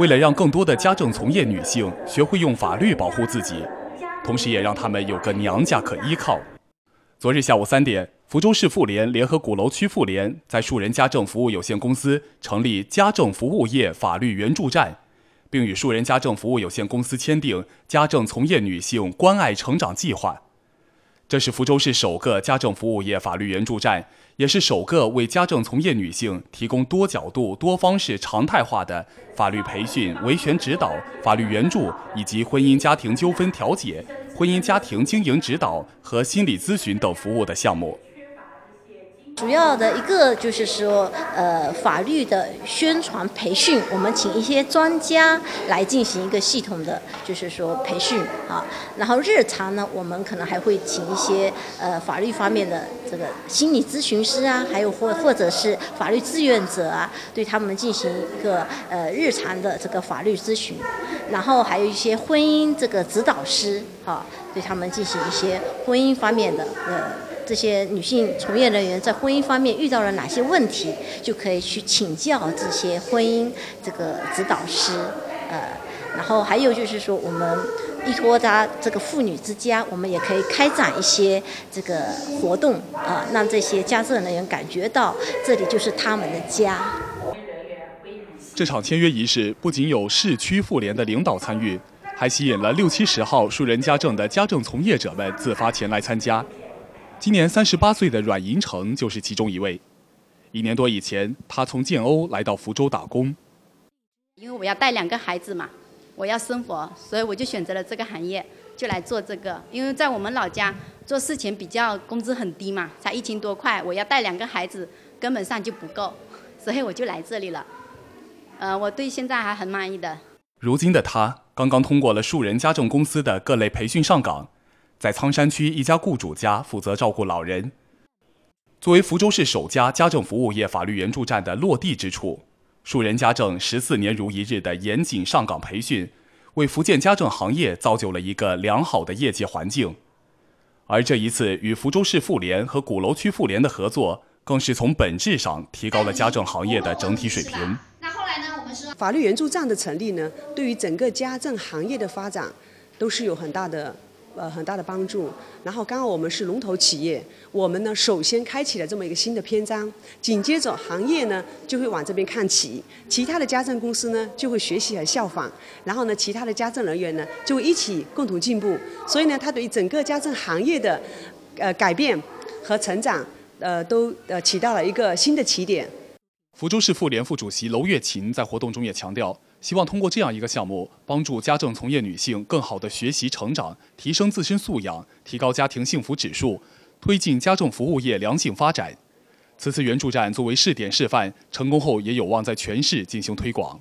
为了让更多的家政从业女性学会用法律保护自己，同时也让她们有个娘家可依靠。昨日下午三点，福州市妇联联合鼓楼区妇联在树人家政服务有限公司成立家政服务业法律援助站，并与树人家政服务有限公司签订家政从业女性关爱成长计划。这是福州市首个家政服务业法律援助站，也是首个为家政从业女性提供多角度、多方式、常态化的法律培训、维权指导、法律援助以及婚姻家庭纠纷调解、婚姻家庭经营指导和心理咨询等服务的项目。主要的一个就是说，呃，法律的宣传培训，我们请一些专家来进行一个系统的，就是说培训啊。然后日常呢，我们可能还会请一些呃法律方面的这个心理咨询师啊，还有或或者是法律志愿者啊，对他们进行一个呃日常的这个法律咨询。然后还有一些婚姻这个指导师啊，对他们进行一些婚姻方面的呃。这些女性从业人员在婚姻方面遇到了哪些问题，就可以去请教这些婚姻这个指导师，呃，然后还有就是说，我们依托他这个妇女之家，我们也可以开展一些这个活动啊，让这些家政人员感觉到这里就是他们的家。这场签约仪式不仅有市区妇联的领导参与，还吸引了六七十号树人家政的家政从业者们自发前来参加。今年三十八岁的阮银成就是其中一位。一年多以前，他从建瓯来到福州打工。因为我要带两个孩子嘛，我要生活，所以我就选择了这个行业，就来做这个。因为在我们老家做事情比较工资很低嘛，才一千多块，我要带两个孩子根本上就不够，所以我就来这里了。呃，我对现在还很满意的。如今的他刚刚通过了树人家政公司的各类培训上岗。在仓山区一家雇主家负责照顾老人。作为福州市首家家政服务业法律援助站的落地之处，树人家政十四年如一日的严谨上岗培训，为福建家政行业造就了一个良好的业界环境。而这一次与福州市妇联和鼓楼区妇联的合作，更是从本质上提高了家政行业的整体水平。那后来呢？我们说法律援助站的成立呢，对于整个家政行业的发展，都是有很大的。呃，很大的帮助。然后刚好我们是龙头企业，我们呢首先开启了这么一个新的篇章，紧接着行业呢就会往这边看齐，其他的家政公司呢就会学习和效仿，然后呢其他的家政人员呢就会一起共同进步。所以呢，它对于整个家政行业的呃改变和成长，呃都呃起到了一个新的起点。福州市妇联副主席娄月琴在活动中也强调。希望通过这样一个项目，帮助家政从业女性更好地学习成长，提升自身素养，提高家庭幸福指数，推进家政服务业良性发展。此次援助站作为试点示范，成功后也有望在全市进行推广。